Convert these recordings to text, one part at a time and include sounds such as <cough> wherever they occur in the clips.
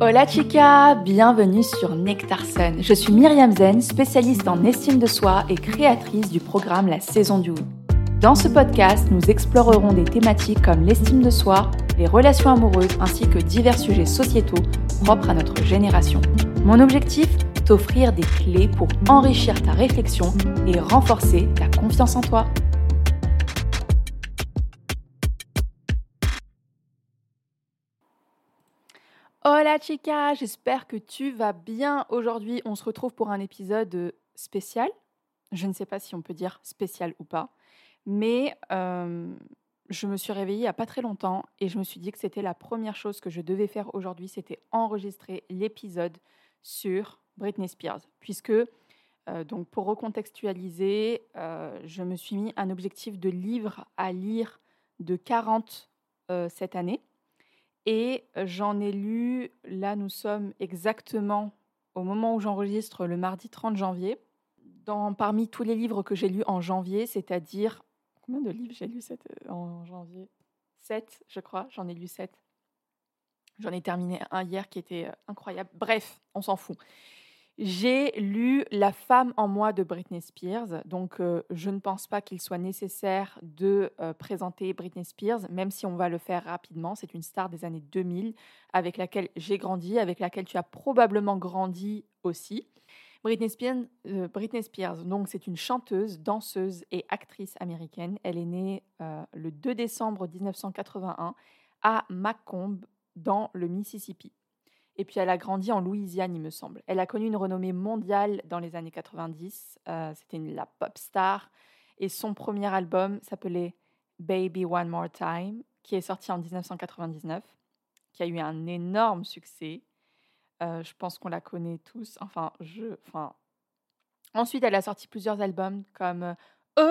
Hola chica, bienvenue sur Nectar Sun. Je suis Myriam Zen, spécialiste en estime de soi et créatrice du programme La Saison du Oui. Dans ce podcast, nous explorerons des thématiques comme l'estime de soi, les relations amoureuses ainsi que divers sujets sociétaux propres à notre génération. Mon objectif T'offrir des clés pour enrichir ta réflexion et renforcer ta confiance en toi. Hola chica, j'espère que tu vas bien. Aujourd'hui, on se retrouve pour un épisode spécial. Je ne sais pas si on peut dire spécial ou pas, mais euh, je me suis réveillée il n'y a pas très longtemps et je me suis dit que c'était la première chose que je devais faire aujourd'hui, c'était enregistrer l'épisode sur Britney Spears, puisque euh, donc pour recontextualiser, euh, je me suis mis un objectif de livre à lire de 40 cette année. Et j'en ai lu, là nous sommes exactement au moment où j'enregistre le mardi 30 janvier. Dans, parmi tous les livres que j'ai lus en janvier, c'est-à-dire... Combien de livres j'ai lus en janvier? 7, je crois. J'en ai lu 7. J'en ai terminé un hier qui était incroyable. Bref, on s'en fout. J'ai lu La femme en moi de Britney Spears, donc euh, je ne pense pas qu'il soit nécessaire de euh, présenter Britney Spears, même si on va le faire rapidement. C'est une star des années 2000 avec laquelle j'ai grandi, avec laquelle tu as probablement grandi aussi. Britney Spears, euh, Britney Spears donc c'est une chanteuse, danseuse et actrice américaine. Elle est née le 2 décembre 1981 à Macomb, dans le Mississippi. Et puis elle a grandi en Louisiane, il me semble. Elle a connu une renommée mondiale dans les années 90. Euh, c'était la pop star. Et son premier album s'appelait Baby One More Time, qui est sorti en 1999, qui a eu un énorme succès. Euh, je pense qu'on la connaît tous. Enfin, je. Enfin. Ensuite, elle a sorti plusieurs albums comme euh,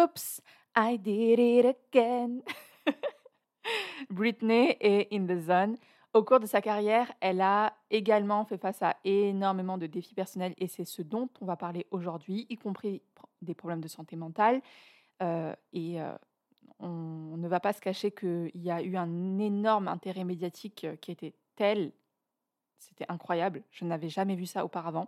Oops, I Did It Again, <laughs> Britney et In the Zone. Au cours de sa carrière, elle a également fait face à énormément de défis personnels et c'est ce dont on va parler aujourd'hui, y compris des problèmes de santé mentale. Euh, et euh, on, ne va pas se cacher qu'il y a eu un énorme intérêt médiatique euh, qui était tel, c'était incroyable, je n'avais jamais vu ça auparavant.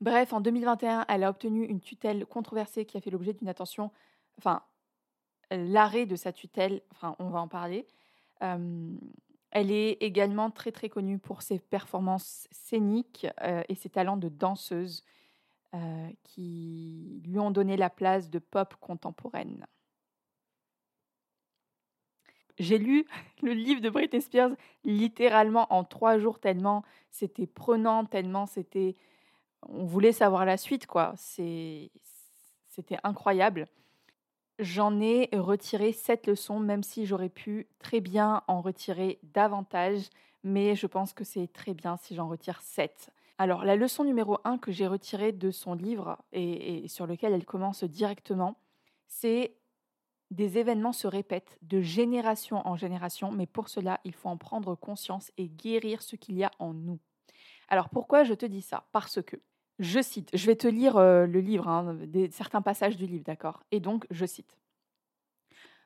Bref, en 2021, elle a obtenu une tutelle controversée qui a fait l'objet d'une attention, enfin, l'arrêt de sa tutelle, enfin, on va en parler. Elle est également très très connue pour ses performances scéniques euh, et ses talents de danseuse euh, qui lui ont donné la place de pop contemporaine. J'ai lu <laughs> le livre de Britney Spears littéralement en trois jours tellement c'était prenant, tellement c'était... On voulait savoir la suite, quoi. C'était incroyable. J'en ai retiré sept leçons, même si j'aurais pu très bien en retirer davantage, mais je pense que c'est très bien si j'en retire sept. Alors, la leçon numéro un que j'ai retirée de son livre et, et sur lequel elle commence directement, c'est des événements se répètent de génération en génération, mais pour cela, il faut en prendre conscience et guérir ce qu'il y a en nous. Alors pourquoi je te dis ça? Parce que je cite, je vais te lire euh, le livre, hein, certains passages du livre, d'accord? Et donc, je cite.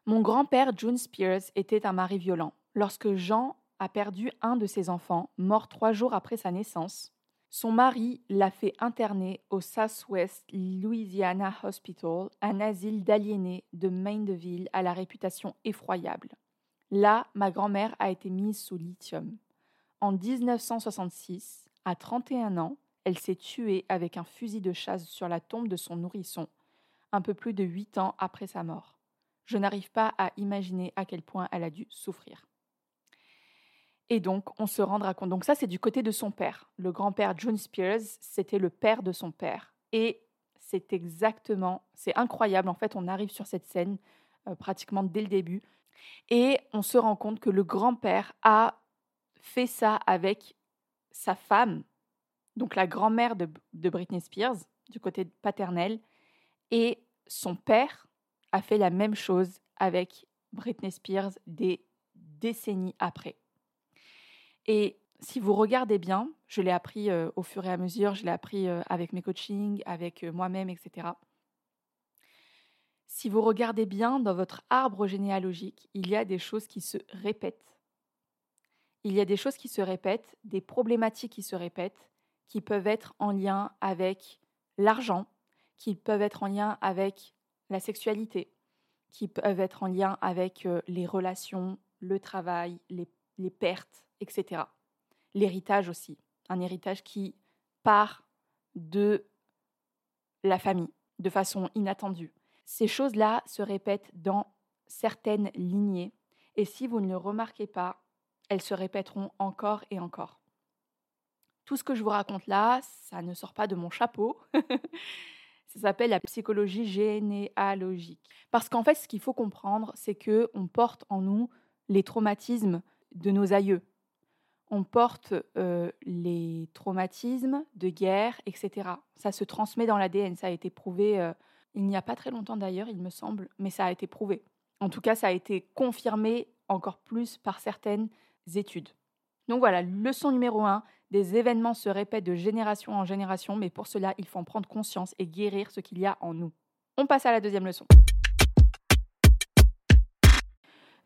Mon grand-père, June Spears, était un mari violent. Lorsque Jean a perdu un de ses enfants, mort trois jours après sa naissance, son mari l'a fait interner au Southwest Louisiana Hospital, un asile d'aliénés de Maineville à la réputation effroyable. Là, ma grand-mère a été mise sous lithium. En 1966, à 31 ans, elle s'est tuée avec un fusil de chasse sur la tombe de son nourrisson, un peu plus de huit ans après sa mort. Je n'arrive pas à imaginer à quel point elle a dû souffrir. Et donc, on se rendra compte. Donc ça, c'est du côté de son père. Le grand-père John Spears, c'était le père de son père. Et c'est exactement, c'est incroyable. En fait, on arrive sur cette scène euh, pratiquement dès le début. Et on se rend compte que le grand-père a fait ça avec sa femme, donc la grand-mère de, Britney Spears, du côté paternel, et son père a fait la même chose avec Britney Spears des décennies après. Et si vous regardez bien, je l'ai appris euh, au fur et à mesure, je l'ai appris euh, avec mes coachings, avec euh, moi-même, etc. Si vous regardez bien dans votre arbre généalogique, il y a des choses qui se répètent il y a des choses qui se répètent, des problématiques qui se répètent, qui peuvent être en lien avec l'argent, qui peuvent être en lien avec la sexualité, qui peuvent être en lien avec euh, les relations, le travail, les, les pertes, etc. L'héritage aussi, un héritage qui part de la famille de façon inattendue. Ces choses-là se répètent dans certaines lignées et si vous ne le remarquez pas, elles se répéteront encore et encore. Tout ce que je vous raconte là, ça ne sort pas de mon chapeau. <laughs> ça s'appelle la psychologie généalogique. Parce qu'en fait, ce qu'il faut comprendre, c'est que on porte en nous les traumatismes de nos aïeux. On porte euh, les traumatismes de guerre, etc. Ça se transmet dans l'ADN. Ça a été prouvé euh, il n'y a pas très longtemps d'ailleurs, il me semble, mais ça a été prouvé. En tout cas, ça a été confirmé encore plus par certaines études. Donc voilà, leçon numéro 1, des événements se répètent de génération en génération, mais pour cela, il faut en prendre conscience et guérir ce qu'il y a en nous. On passe à la deuxième leçon.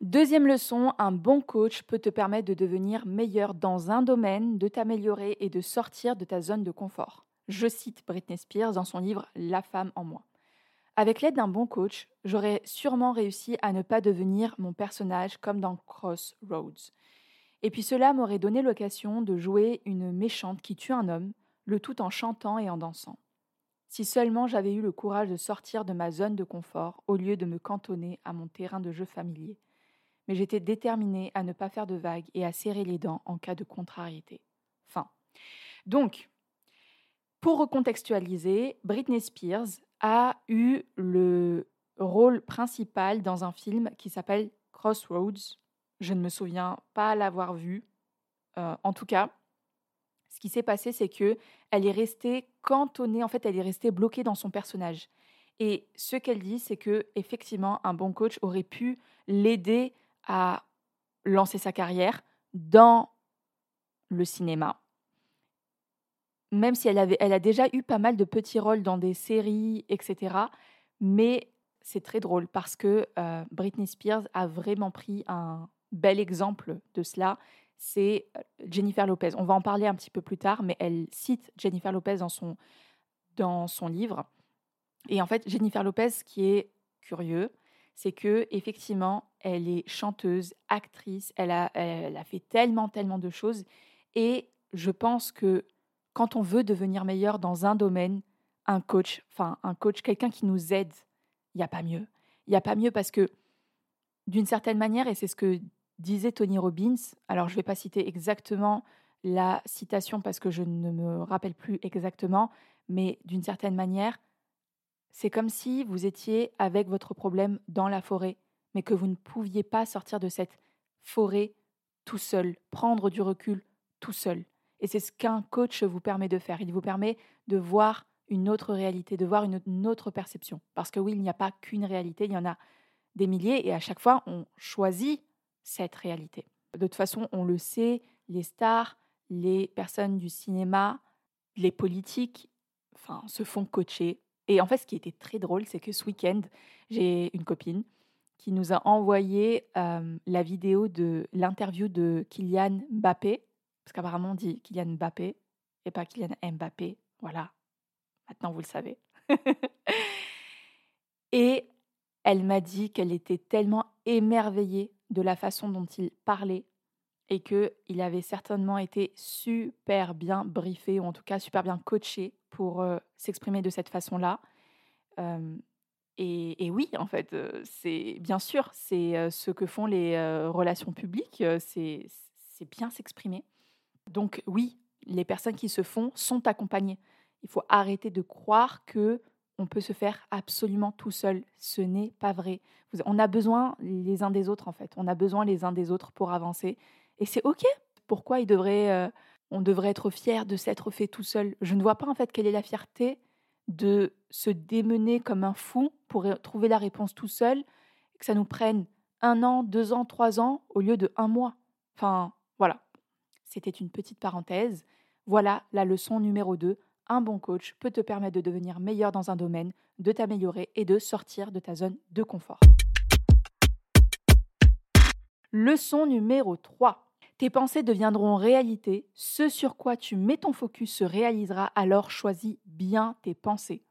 Deuxième leçon, un bon coach peut te permettre de devenir meilleur dans un domaine, de t'améliorer et de sortir de ta zone de confort. Je cite Britney Spears dans son livre La femme en moi. Avec l'aide d'un bon coach, j'aurais sûrement réussi à ne pas devenir mon personnage comme dans Crossroads. Et puis cela m'aurait donné l'occasion de jouer une méchante qui tue un homme, le tout en chantant et en dansant. Si seulement j'avais eu le courage de sortir de ma zone de confort au lieu de me cantonner à mon terrain de jeu familier. Mais j'étais déterminée à ne pas faire de vagues et à serrer les dents en cas de contrariété. Fin. Donc, pour recontextualiser, Britney Spears a eu le rôle principal dans un film qui s'appelle Crossroads. Je ne me souviens pas l'avoir vu. Euh, en tout cas, ce qui s'est passé, c'est que elle est restée cantonnée. En fait, elle est restée bloquée dans son personnage. Et ce qu'elle dit, c'est que effectivement, un bon coach aurait pu l'aider à lancer sa carrière dans le cinéma même si elle, avait, elle a déjà eu pas mal de petits rôles dans des séries, etc. Mais c'est très drôle parce que euh, Britney Spears a vraiment pris un bel exemple de cela. C'est euh, Jennifer Lopez. On va en parler un petit peu plus tard, mais elle cite Jennifer Lopez dans son, dans son livre. Et en fait, Jennifer Lopez, ce qui est curieux, c'est que effectivement, elle est chanteuse, actrice, elle a, elle a fait tellement, tellement de choses. Et je pense que quand on veut devenir meilleur dans un domaine, un coach, enfin un coach, quelqu'un qui nous aide, il n'y a pas mieux. Il n'y a pas mieux parce que d'une certaine manière, et c'est ce que disait Tony Robbins, alors je ne vais pas citer exactement la citation parce que je ne me rappelle plus exactement, mais d'une certaine manière, c'est comme si vous étiez avec votre problème dans la forêt, mais que vous ne pouviez pas sortir de cette forêt tout seul, prendre du recul tout seul. Et c'est ce qu'un coach vous permet de faire. Il vous permet de voir une autre réalité, de voir une autre perception. Parce que oui, il n'y a pas qu'une réalité, il y en a des milliers et à chaque fois, on choisit cette réalité. De toute façon, on le sait, les stars, les personnes du cinéma, les politiques, enfin, se font coacher. Et en fait, ce qui était très drôle, c'est que ce week-end, j'ai une copine qui nous a envoyé euh, la vidéo de l'interview de Kylian Mbappé parce qu'apparemment on dit Kylian Mbappé et pas Kylian Mbappé. Voilà, maintenant vous le savez. <laughs> et elle m'a dit qu'elle était tellement émerveillée de la façon dont il parlait et qu'il avait certainement été super bien briefé, ou en tout cas super bien coaché pour euh, s'exprimer de cette façon-là. Et, oui, en fait, c'est bien sûr, c'est ce que font les relations publiques, c'est bien s'exprimer. Donc oui, les personnes qui se font sont accompagnées. Il faut arrêter de croire que on peut se faire absolument tout seul. Ce n'est pas vrai. On a besoin les uns des autres en fait. On a besoin les uns des autres pour avancer. Et c'est ok. Pourquoi il devrait, euh, on devrait être fier de s'être fait tout seul? Je ne vois pas en fait quelle est la fierté de se démener comme un fou pour trouver la réponse tout seul, que ça nous prenne un an, deux ans, trois ans au lieu de un mois. Enfin, voilà. C'était une petite parenthèse. Voilà la leçon numéro 2. Un bon coach peut te permettre de devenir meilleur dans un domaine, de t'améliorer et de sortir de ta zone de confort. Leçon numéro 3. Tes pensées deviendront réalité, ce sur quoi tu mets ton focus se réalisera, alors choisis bien tes pensées.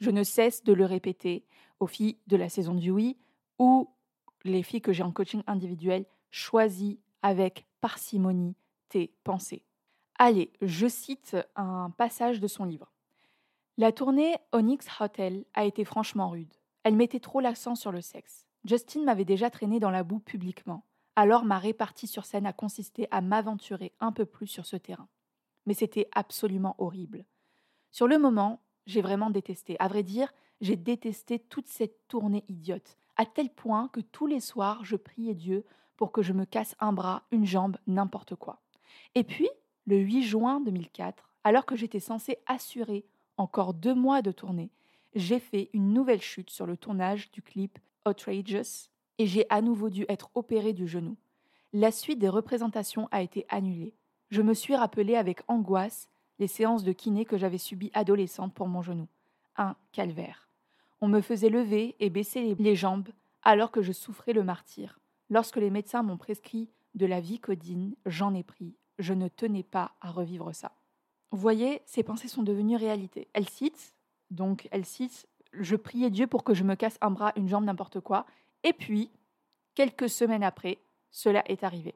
Je ne cesse de le répéter aux filles de la saison du oui ou les filles que j'ai en coaching individuel, choisis avec parcimonie tes pensées. Allez, je cite un passage de son livre. La tournée Onyx Hotel a été franchement rude. Elle mettait trop l'accent sur le sexe. Justin m'avait déjà traîné dans la boue publiquement. Alors ma répartie sur scène a consisté à m'aventurer un peu plus sur ce terrain. Mais c'était absolument horrible. Sur le moment, j'ai vraiment détesté. À vrai dire, j'ai détesté toute cette tournée idiote, à tel point que tous les soirs, je priais Dieu pour que je me casse un bras, une jambe, n'importe quoi. Et puis, le 8 juin 2004, alors que j'étais censée assurer encore deux mois de tournée, j'ai fait une nouvelle chute sur le tournage du clip Outrageous et j'ai à nouveau dû être opéré du genou. La suite des représentations a été annulée. Je me suis rappelé avec angoisse les séances de kiné que j'avais subies adolescente pour mon genou. Un calvaire. On me faisait lever et baisser les jambes alors que je souffrais le martyr. Lorsque les médecins m'ont prescrit de la vicodine, j'en ai pris. Je ne tenais pas à revivre ça. Vous voyez, ces pensées sont devenues réalité. Elle cite, donc elle cite Je priais Dieu pour que je me casse un bras, une jambe, n'importe quoi, et puis, quelques semaines après, cela est arrivé.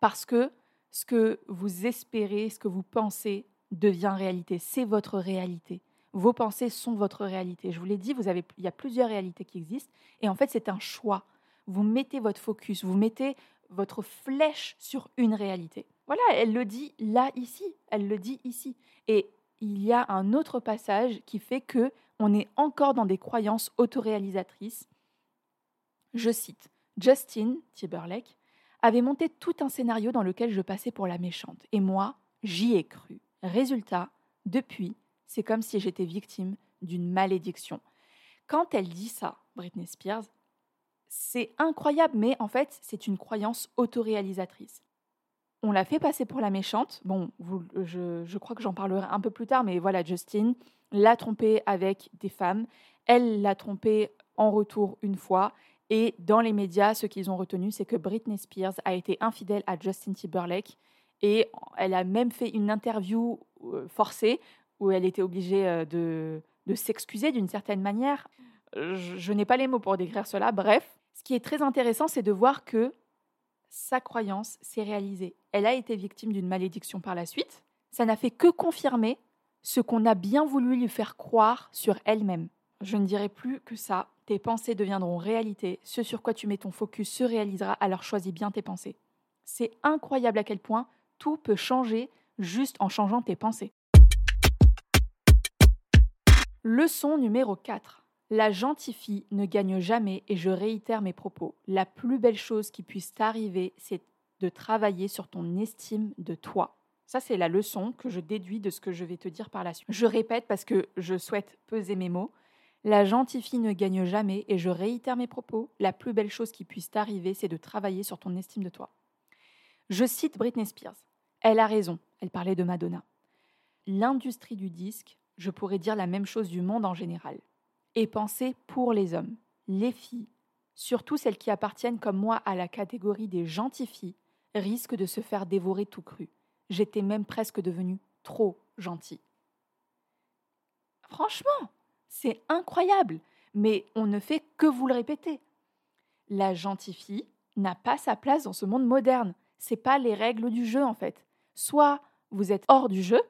Parce que ce que vous espérez, ce que vous pensez devient réalité. C'est votre réalité. Vos pensées sont votre réalité. Je vous l'ai dit, il y a plusieurs réalités qui existent. Et en fait, c'est un choix. Vous mettez votre focus, vous mettez votre flèche sur une réalité. Voilà, elle le dit là, ici. Elle le dit ici. Et il y a un autre passage qui fait que on est encore dans des croyances autoréalisatrices je cite Justin Timberlake avait monté tout un scénario dans lequel je passais pour la méchante. Et moi, j'y ai cru. Résultat, depuis, c'est comme si j'étais victime d'une malédiction. Quand elle dit ça, Britney Spears, c'est incroyable, mais en fait, c'est une croyance autoréalisatrice. On l'a fait passer pour la méchante. Bon, je, je crois que j'en parlerai un peu plus tard, mais voilà, Justin l'a trompée avec des femmes. Elle l'a trompée en retour une fois. Et dans les médias, ce qu'ils ont retenu, c'est que Britney Spears a été infidèle à Justin Timberlake. Et elle a même fait une interview euh, forcée où elle était obligée euh, de s'excuser d'une certaine manière. Je, n'ai pas les mots pour décrire cela. Bref, ce qui est très intéressant, c'est de voir que sa croyance s'est réalisée. Elle a été victime d'une malédiction par la suite. Ça n'a fait que confirmer ce qu'on a bien voulu lui faire croire sur elle-même. Je ne dirai plus que ça. Tes pensées deviendront réalité. Ce sur quoi tu mets ton focus se réalisera, alors choisis bien tes pensées. C'est incroyable à quel point tout peut changer juste en changeant tes pensées. Leçon numéro 4. La gentille ne gagne jamais et je réitère mes propos. La plus belle chose qui puisse t'arriver, c'est de travailler sur ton estime de toi. Ça, c'est la leçon que je déduis de ce que je vais te dire par la suite. Je répète parce que je souhaite peser mes mots. La gentille fille ne gagne jamais, et je réitère mes propos, la plus belle chose qui puisse t'arriver, c'est de travailler sur ton estime de toi. Je cite Britney Spears. Elle a raison, elle parlait de Madonna. L'industrie du disque, je pourrais dire la même chose du monde en général, est pensée pour les hommes, les filles, surtout celles qui appartiennent comme moi à la catégorie des gentilles filles, risquent de se faire dévorer tout cru. J'étais même presque devenue trop gentille. Franchement, c'est incroyable, mais on ne fait que vous le répéter. La gentille fille n'a pas sa place dans ce monde moderne. C'est pas les règles du jeu en fait. Soit vous êtes hors du jeu,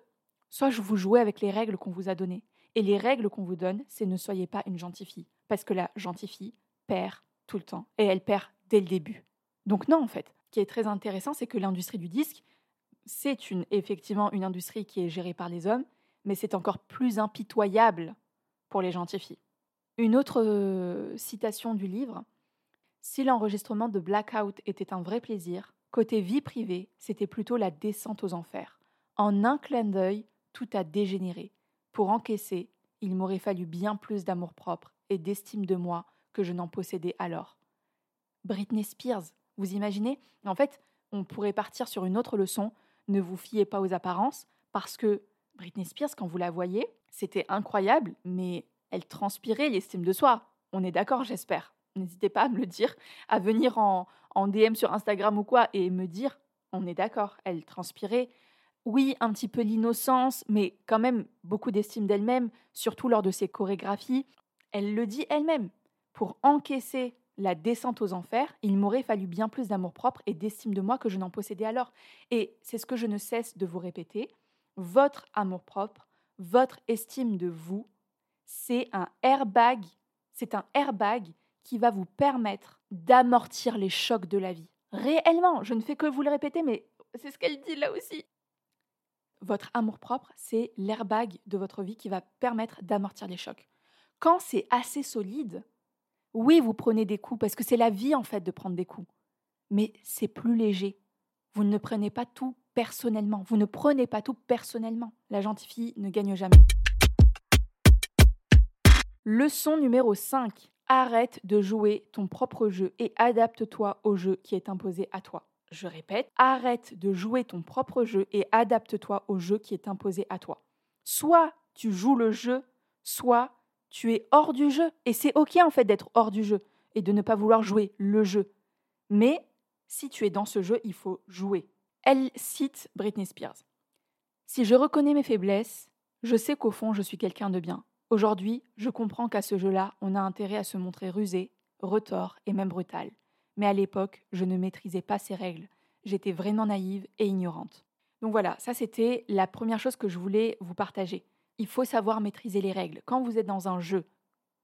soit vous jouez avec les règles qu'on vous a données. Et les règles qu'on vous donne, c'est ne soyez pas une gentille fille, parce que la gentille fille perd tout le temps et elle perd dès le début. Donc non en fait. Ce qui est très intéressant, c'est que l'industrie du disque, c'est une, effectivement une industrie qui est gérée par les hommes, mais c'est encore plus impitoyable pour les gentilles filles. Une autre euh, citation du livre Si l'enregistrement de Blackout était un vrai plaisir, côté vie privée, c'était plutôt la descente aux enfers. En un clin d'œil, tout a dégénéré. Pour encaisser, il m'aurait fallu bien plus d'amour-propre et d'estime de moi que je n'en possédais alors. Britney Spears, vous imaginez? En fait, on pourrait partir sur une autre leçon. Ne vous fiez pas aux apparences, parce que Britney Spears, quand vous la voyez, c'était incroyable, mais elle transpirait l'estime de soi. On est d'accord, j'espère. N'hésitez pas à me le dire, à venir en, DM sur Instagram ou quoi et me dire On est d'accord, elle transpirait. Oui, un petit peu l'innocence, mais quand même beaucoup d'estime d'elle-même, surtout lors de ses chorégraphies. Elle le dit elle-même. Pour encaisser la descente aux enfers, il m'aurait fallu bien plus d'amour-propre et d'estime de moi que je n'en possédais alors. Et c'est ce que je ne cesse de vous répéter. Votre amour-propre, votre estime de vous, c'est un airbag, c'est un airbag qui va vous permettre d'amortir les chocs de la vie. Réellement, je ne fais que vous le répéter, mais c'est ce qu'elle dit là aussi. Votre amour-propre, c'est l'airbag de votre vie qui va permettre d'amortir les chocs. Quand c'est assez solide, oui, vous prenez des coups, parce que c'est la vie en fait de prendre des coups, mais c'est plus léger. Vous ne prenez pas tout personnellement. Vous ne prenez pas tout personnellement. La gentille fille ne gagne jamais. Leçon numéro 5. Arrête de jouer ton propre jeu et adapte-toi au jeu qui est imposé à toi. Je répète, arrête de jouer ton propre jeu et adapte-toi au jeu qui est imposé à toi. Soit tu joues le jeu, soit tu es hors du jeu. Et c'est OK en fait d'être hors du jeu et de ne pas vouloir jouer le jeu. Mais si tu es dans ce jeu, il faut jouer. Elle cite Britney Spears. Si je reconnais mes faiblesses, je sais qu'au fond je suis quelqu'un de bien. Aujourd'hui, je comprends qu'à ce jeu-là, on a intérêt à se montrer rusé, retors et même brutal. Mais à l'époque, je ne maîtrisais pas ces règles. J'étais vraiment naïve et ignorante. Donc voilà, ça c'était la première chose que je voulais vous partager. Il faut savoir maîtriser les règles. Quand vous êtes dans un jeu,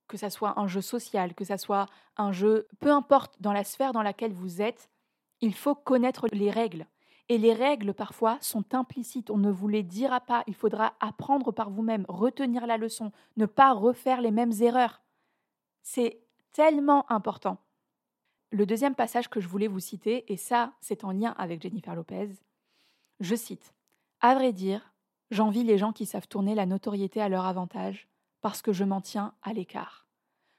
que ça soit un jeu social, que ça soit un jeu, peu importe dans la sphère dans laquelle vous êtes, il faut connaître les règles. Et les règles, parfois, sont implicites. On ne vous les dira pas. Il faudra apprendre par vous-même, retenir la leçon, ne pas refaire les mêmes erreurs. C'est tellement important. Le deuxième passage que je voulais vous citer, et ça, c'est en lien avec Jennifer Lopez, je cite À vrai dire, j'envie les gens qui savent tourner la notoriété à leur avantage, parce que je m'en tiens à l'écart.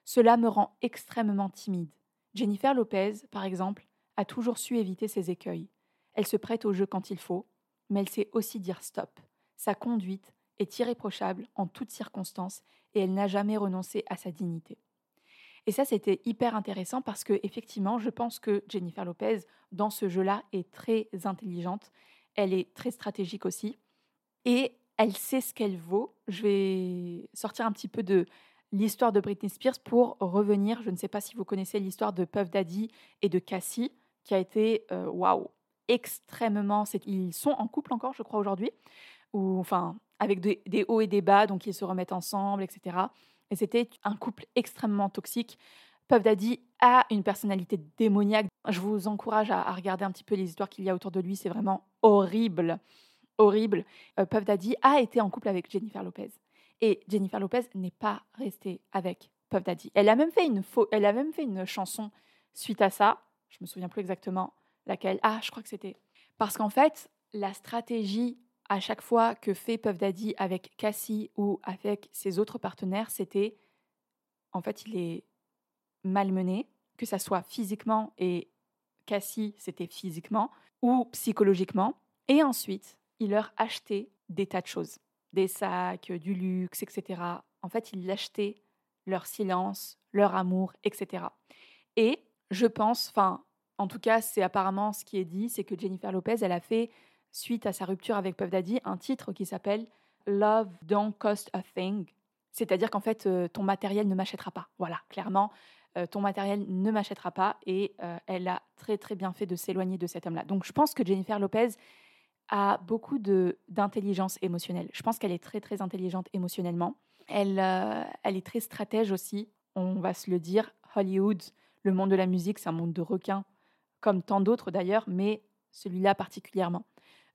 Cela me rend extrêmement timide. Jennifer Lopez, par exemple, a toujours su éviter ces écueils. Elle se prête au jeu quand il faut, mais elle sait aussi dire stop. Sa conduite est irréprochable en toutes circonstances et elle n'a jamais renoncé à sa dignité. Et ça, c'était hyper intéressant parce que, effectivement, je pense que Jennifer Lopez, dans ce jeu-là, est très intelligente. Elle est très stratégique aussi. Et elle sait ce qu'elle vaut. Je vais sortir un petit peu de l'histoire de Britney Spears pour revenir. Je ne sais pas si vous connaissez l'histoire de Puff Daddy et de Cassie, qui a été euh, waouh, extrêmement. Ils sont en couple encore, je crois, aujourd'hui, ou enfin avec des, hauts et des bas, donc ils se remettent ensemble, etc. Et c'était un couple extrêmement toxique. Puff Daddy a une personnalité démoniaque. Je vous encourage à, regarder un petit peu les histoires qu'il y a autour de lui. C'est vraiment horrible, horrible. Euh, Puff Daddy a été en couple avec Jennifer Lopez. Et Jennifer Lopez n'est pas restée avec Puff Daddy. Elle a même fait une, elle a même fait une chanson suite à ça. Je me souviens plus exactement laquelle. Ah, je crois que c'était. Parce qu'en fait, la stratégie à chaque fois que fait Puff Daddy avec Cassie ou avec ses autres partenaires, c'était en fait, il est malmené, que ça soit physiquement et Cassie, c'était physiquement ou psychologiquement. Et ensuite, il leur achetait des tas de choses, des sacs, du luxe, etc. En fait, il achetait leur silence, leur amour, etc. Et je pense, enfin, en tout cas, c'est apparemment ce qui est dit, c'est que Jennifer Lopez, elle a fait, suite à sa rupture avec Puff Daddy, un titre qui s'appelle Love Don't Cost a Thing. C'est-à-dire qu'en fait, euh, ton matériel ne m'achètera pas. Voilà, clairement, euh, ton matériel ne m'achètera pas. Et euh, elle a très très bien fait de s'éloigner de cet homme-là. Donc je pense que Jennifer Lopez a beaucoup d'intelligence émotionnelle. Je pense qu'elle est très très intelligente émotionnellement. Elle, elle est très stratège aussi, on va se le dire. Hollywood, le monde de la musique, c'est un monde de requins comme tant d'autres d'ailleurs, mais celui-là particulièrement.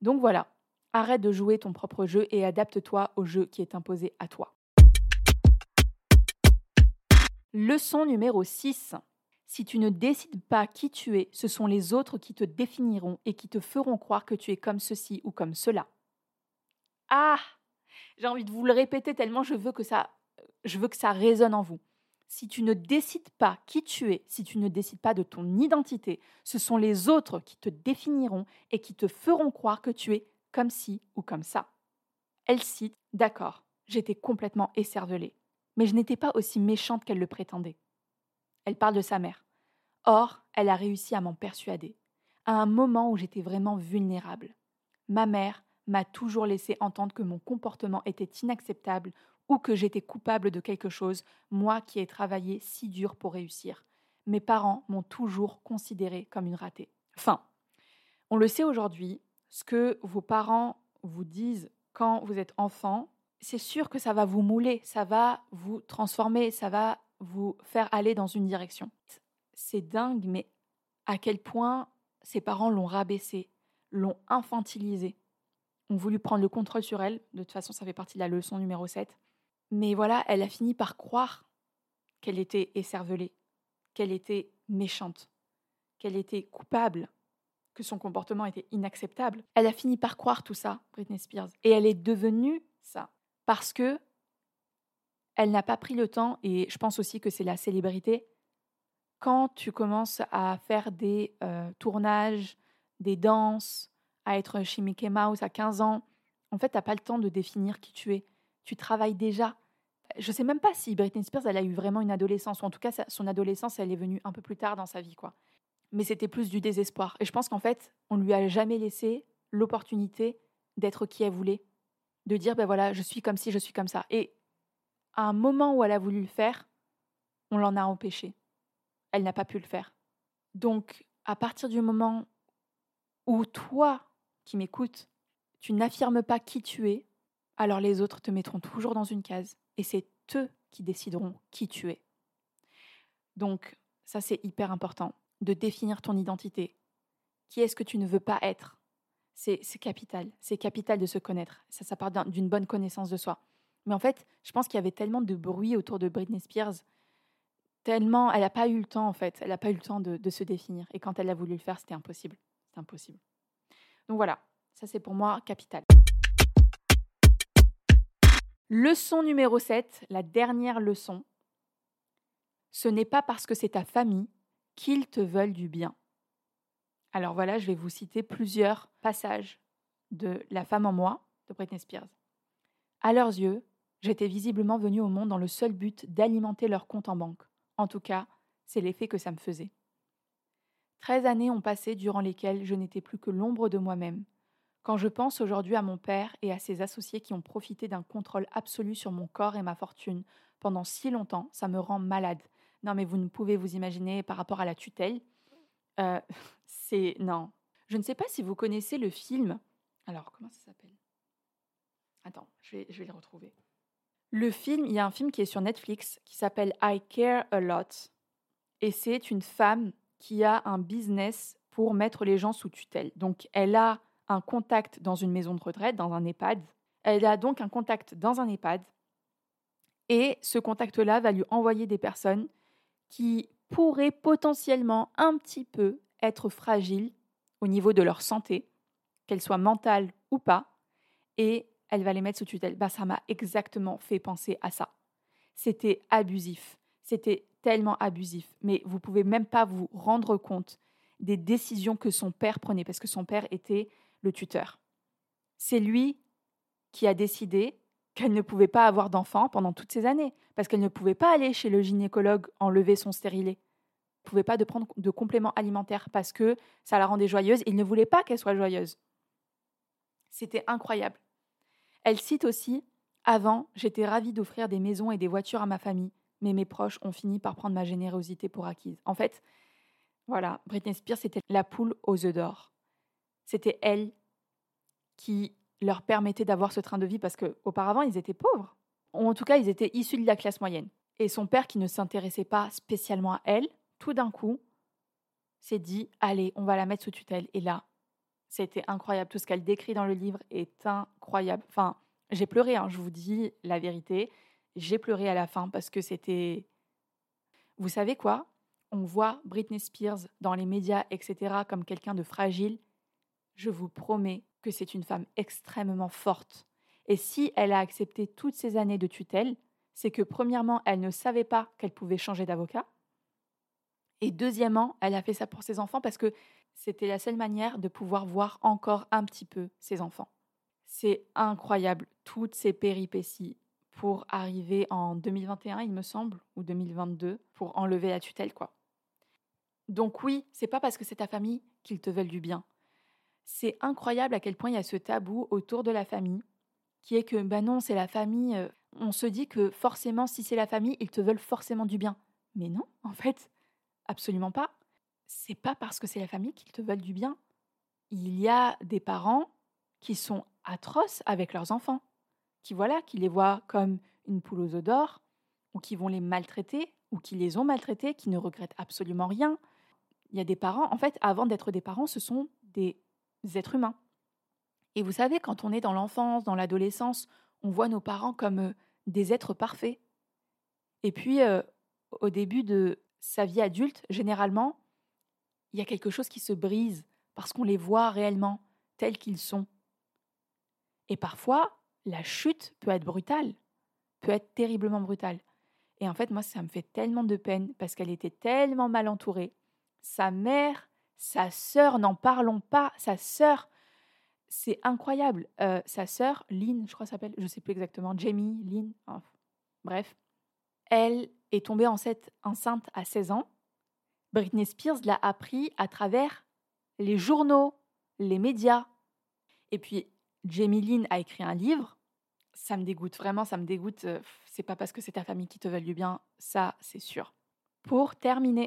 Donc voilà, arrête de jouer ton propre jeu et adapte-toi au jeu qui est imposé à toi. Leçon numéro 6. Si tu ne décides pas qui tu es, ce sont les autres qui te définiront et qui te feront croire que tu es comme ceci ou comme cela. Ah J'ai envie de vous le répéter tellement je veux que ça, je veux que ça résonne en vous si tu ne décides pas qui tu es, si tu ne décides pas de ton identité, ce sont les autres qui te définiront et qui te feront croire que tu es comme ci ou comme ça. Elle cite D'accord, j'étais complètement écervelée, mais je n'étais pas aussi méchante qu'elle le prétendait. Elle parle de sa mère. Or, elle a réussi à m'en persuader. à un moment où j'étais vraiment vulnérable. Ma mère m'a toujours laissé entendre que mon comportement était inacceptable ou que j'étais coupable de quelque chose, moi qui ai travaillé si dur pour réussir. Mes parents m'ont toujours considéré comme une ratée. Enfin, on le sait aujourd'hui, ce que vos parents vous disent quand vous êtes enfant, c'est sûr que ça va vous mouler, ça va vous transformer, ça va vous faire aller dans une direction. C'est dingue, mais à quel point ses parents l'ont rabaissé, l'ont infantilisé, ont voulu prendre le contrôle sur elle. De toute façon, ça fait partie de la leçon numéro 7. Mais voilà, elle a fini par croire qu'elle était écervelée, qu'elle était méchante, qu'elle était coupable, que son comportement était inacceptable. Elle a fini par croire tout ça, Britney Spears. Et elle est devenue ça. Parce que elle n'a pas pris le temps, et je pense aussi que c'est la célébrité, quand tu commences à faire des euh, tournages, des danses, à être chez Mickey Mouse à 15 ans, en fait, tu n'as pas le temps de définir qui tu es. Tu travailles déjà. Je ne sais même pas si Britney Spears, elle a eu vraiment une adolescence, ou en tout cas, son adolescence, elle est venue un peu plus tard dans sa vie, quoi. Mais c'était plus du désespoir. Et je pense qu'en fait, on lui a jamais laissé l'opportunité d'être qui elle voulait, de dire, ben voilà, je suis comme si, je suis comme ça. Et à un moment où elle a voulu le faire, on l'en a empêché elle n'a pas pu le faire. Donc, à partir du moment où toi, qui m'écoutes, tu n'affirmes pas qui tu es, alors les autres te mettront toujours dans une case et c'est eux qui décideront qui tu es. Donc, ça c'est hyper important, de définir ton identité. Qui est-ce que tu ne veux pas être? C'est capital, c'est capital de se connaître. Ça, ça part d'une bonne connaissance de soi. Mais en fait, je pense qu'il y avait tellement de bruit autour de Britney Spears tellement, elle n'a pas eu le temps en fait, elle n'a pas eu le temps de, se définir. Et quand elle a voulu le faire, c'était impossible. C'est impossible. Donc voilà, ça c'est pour moi capital. Leçon numéro 7, la dernière leçon. Ce n'est pas parce que c'est ta famille qu'ils te veulent du bien. Alors voilà, je vais vous citer plusieurs passages de La femme en moi de Britney Spears. À leurs yeux, j'étais visiblement venue au monde dans le seul but d'alimenter leur compte en banque. En tout cas, c'est l'effet que ça me faisait. Treize années ont passé durant lesquelles je n'étais plus que l'ombre de moi-même. Quand je pense aujourd'hui à mon père et à ses associés qui ont profité d'un contrôle absolu sur mon corps et ma fortune pendant si longtemps, ça me rend malade. Non, mais vous ne pouvez vous imaginer par rapport à la tutelle. Euh, <laughs> c'est. Non. Je ne sais pas si vous connaissez le film. Alors, comment ça s'appelle? Attends, je vais, je vais le retrouver. Le film, il y a un film qui est sur Netflix qui s'appelle I Care a Lot. Et c'est une femme qui a un business pour mettre les gens sous tutelle. Donc, elle a un contact dans une maison de retraite, dans un EHPAD. Elle a donc un contact dans un EHPAD. Et ce contact-là va lui envoyer des personnes qui pourraient potentiellement un petit peu être fragiles au niveau de leur santé, qu'elles soient mentales ou pas. Et elle va les mettre sous tutelle. Bah, ça m'a exactement fait penser à ça. C'était abusif. C'était tellement abusif. Mais vous pouvez même pas vous rendre compte des décisions que son père prenait, parce que son père était le tuteur. C'est lui qui a décidé qu'elle ne pouvait pas avoir d'enfant pendant toutes ces années, parce qu'elle ne pouvait pas aller chez le gynécologue enlever son stérilet. Elle ne pouvait pas de prendre de compléments alimentaires parce que ça la rendait joyeuse. Il ne voulait pas qu'elle soit joyeuse. C'était incroyable. Elle cite aussi Avant, j'étais ravie d'offrir des maisons et des voitures à ma famille, mais mes proches ont fini par prendre ma générosité pour acquise. En fait, voilà, Britney Spears, c'était la poule aux œufs d'or. C'était elle qui leur permettait d'avoir ce train de vie parce qu'auparavant, ils étaient pauvres. En tout cas, ils étaient issus de la classe moyenne. Et son père, qui ne s'intéressait pas spécialement à elle, tout d'un coup, s'est dit Allez, on va la mettre sous tutelle. Et là, c'était incroyable. Tout ce qu'elle décrit dans le livre est incroyable. Enfin, j'ai pleuré, hein, je vous dis la vérité. J'ai pleuré à la fin parce que c'était. Vous savez quoi? On voit Britney Spears dans les médias, etc., comme quelqu'un de fragile. Je vous promets que c'est une femme extrêmement forte. Et si elle a accepté toutes ces années de tutelle, c'est que premièrement, elle ne savait pas qu'elle pouvait changer d'avocat. Et deuxièmement, elle a fait ça pour ses enfants parce que c'était la seule manière de pouvoir voir encore un petit peu ses enfants. C'est incroyable, toutes ces péripéties pour arriver en 2021, il me semble, ou 2022, pour enlever la tutelle, quoi. Donc oui, c'est pas parce que c'est ta famille qu'ils te veulent du bien. C'est incroyable à quel point il y a ce tabou autour de la famille, qui est que, ben non, c'est la famille. Euh, on se dit que forcément, si c'est la famille, ils te veulent forcément du bien. Mais non, en fait, absolument pas. C'est pas parce que c'est la famille qu'ils te veulent du bien. Il y a des parents qui sont atroces avec leurs enfants, qui voilà, qui les voient comme une poule aux œufs d'or, ou qui vont les maltraiter, ou qui les ont maltraités, qui ne regrettent absolument rien. Il y a des parents, en fait, avant d'être des parents, ce sont des êtres humains. Et vous savez, quand on est dans l'enfance, dans l'adolescence, on voit nos parents comme euh, des êtres parfaits. Et puis, euh, au début de sa vie adulte, généralement, il y a quelque chose qui se brise parce qu'on les voit réellement tels qu'ils sont. Et parfois, la chute peut être brutale, peut être terriblement brutale. Et en fait, moi, ça me fait tellement de peine parce qu'elle était tellement mal entourée. Sa mère, sa sœur, n'en parlons pas, sa sœur, c'est incroyable. Euh, sa sœur, Lynn, je crois s'appelle, je ne sais plus exactement, Jamie, Lynn, bref, elle est tombée enceinte, à 16 ans. Britney Spears l'a appris à travers les journaux, les médias. Et puis, Jamie Lynn a écrit un livre. Ça me dégoûte, vraiment, ça me dégoûte. Euh, c'est pas parce que c'est ta famille qui te veut du bien, ça, c'est sûr. Pour terminer,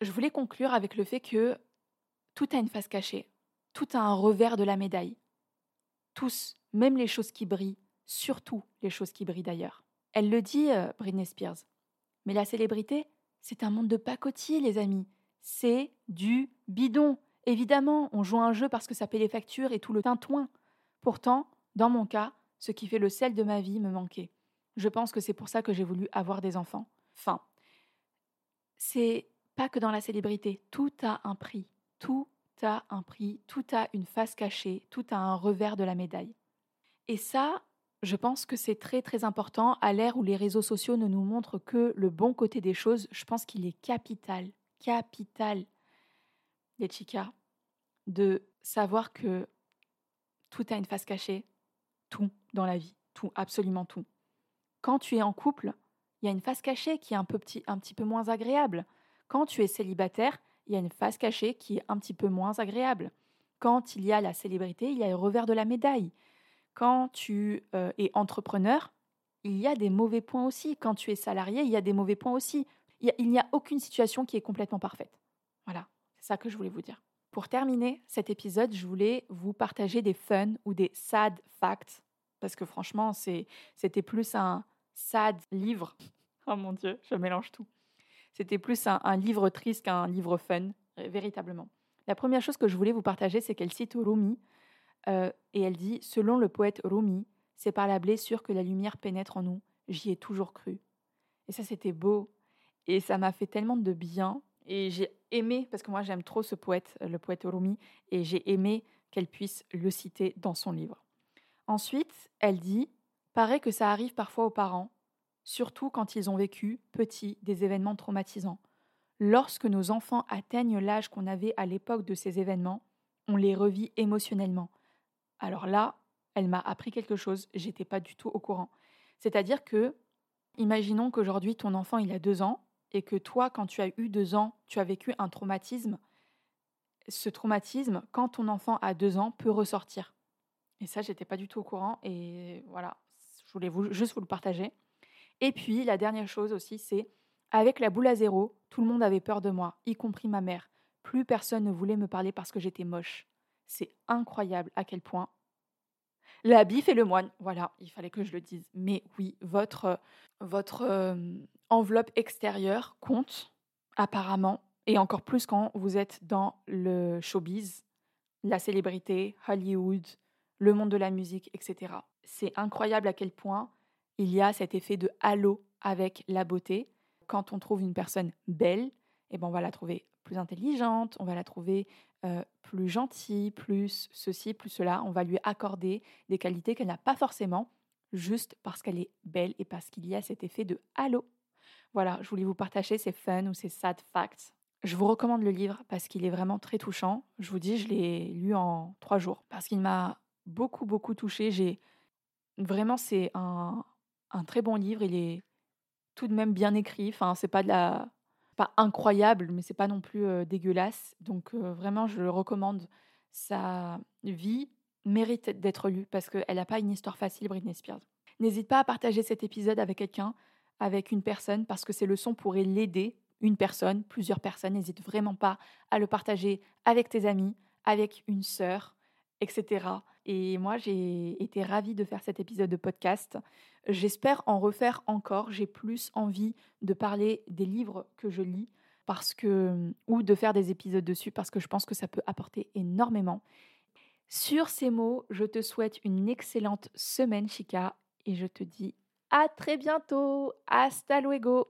je voulais conclure avec le fait que tout a une face cachée, tout a un revers de la médaille. Tous, même les choses qui brillent, surtout les choses qui brillent d'ailleurs. Elle le dit, euh, Britney Spears. Mais la célébrité, c'est un monde de pacotille, les amis. C'est du bidon. Évidemment, on joue un jeu parce que ça paie les factures et tout le tintouin. Pourtant, dans mon cas, ce qui fait le sel de ma vie me manquait. Je pense que c'est pour ça que j'ai voulu avoir des enfants. Enfin, c'est pas que dans la célébrité, tout a un prix, tout a un prix, tout a une face cachée, tout a un revers de la médaille. Et ça, je pense que c'est très très important à l'ère où les réseaux sociaux ne nous montrent que le bon côté des choses. Je pense qu'il est capital, capital, les chicas, de savoir que tout a une face cachée, tout dans la vie, tout, absolument tout. Quand tu es en couple, il y a une face cachée qui est un, peu petit, un petit peu moins agréable. Quand tu es célibataire, il y a une face cachée qui est un petit peu moins agréable. Quand il y a la célébrité, il y a le revers de la médaille. Quand tu euh, es entrepreneur, il y a des mauvais points aussi. Quand tu es salarié, il y a des mauvais points aussi. Il n'y a, aucune situation qui est complètement parfaite. Voilà, c'est ça que je voulais vous dire. Pour terminer cet épisode, je voulais vous partager des fun ou des sad facts, parce que franchement, c'était plus un sad livre. <laughs> Oh mon Dieu, je mélange tout. C'était plus un, livre triste qu'un livre fun, véritablement. La première chose que je voulais vous partager, c'est qu'elle cite Rumi, euh, et elle dit Selon le poète Rumi, c'est par la blessure que la lumière pénètre en nous. J'y ai toujours cru. Et ça, c'était beau. Et ça m'a fait tellement de bien. Et j'ai aimé, parce que moi j'aime trop ce poète, le poète Rumi, et j'ai aimé qu'elle puisse le citer dans son livre. Ensuite, elle dit Paraît que ça arrive parfois aux parents surtout quand ils ont vécu, petits, des événements traumatisants. Lorsque nos enfants atteignent l'âge qu'on avait à l'époque de ces événements, on les revit émotionnellement. Alors là, elle m'a appris quelque chose, j'étais pas du tout au courant. C'est-à-dire que, imaginons qu'aujourd'hui ton enfant il a deux ans et que toi, quand tu as eu deux ans, tu as vécu un traumatisme. Ce traumatisme, quand ton enfant a deux ans, peut ressortir. Et ça, j'étais pas du tout au courant et voilà, je voulais juste vous le partager. Et puis, la dernière chose aussi, c'est avec la boule à zéro, tout le monde avait peur de moi, y compris ma mère. Plus personne ne voulait me parler parce que j'étais moche. C'est incroyable à quel point. La bif et le moine, voilà, il fallait que je le dise. Mais oui, votre, votre euh, enveloppe extérieure compte, apparemment, et encore plus quand vous êtes dans le showbiz, la célébrité, Hollywood, le monde de la musique, etc. C'est incroyable à quel point il y a cet effet de halo avec la beauté. Quand on trouve une personne belle, eh ben on va la trouver plus intelligente, on va la trouver euh, plus gentille, plus ceci, plus cela. On va lui accorder des qualités qu'elle n'a pas forcément, juste parce qu'elle est belle et parce qu'il y a cet effet de halo. Voilà, je voulais vous partager ces fun ou ces sad facts. Je vous recommande le livre parce qu'il est vraiment très touchant. Je vous dis, je l'ai lu en trois jours parce qu'il m'a beaucoup, beaucoup touché. J'ai vraiment, c'est un, un très bon livre. Il est tout de même bien écrit. Enfin, c'est pas de la, pas incroyable, mais c'est pas non plus dégueulasse. Donc vraiment, je le recommande. Sa vie mérite d'être lue parce qu'elle n'a pas une histoire facile, Britney Spears. N'hésite pas à partager cet épisode avec quelqu'un, avec une personne, parce que ces leçons pourraient l'aider, une personne, plusieurs personnes. N'hésite vraiment pas à le partager avec tes amis, avec une sœur, etc. Et moi, j'ai été ravie de faire cet épisode de podcast. J'espère en refaire encore. J'ai plus envie de parler des livres que je lis ou de faire des épisodes dessus parce que je pense que ça peut apporter énormément. Sur ces mots, je te souhaite une excellente semaine, Chica, et je te dis à très bientôt. Hasta luego.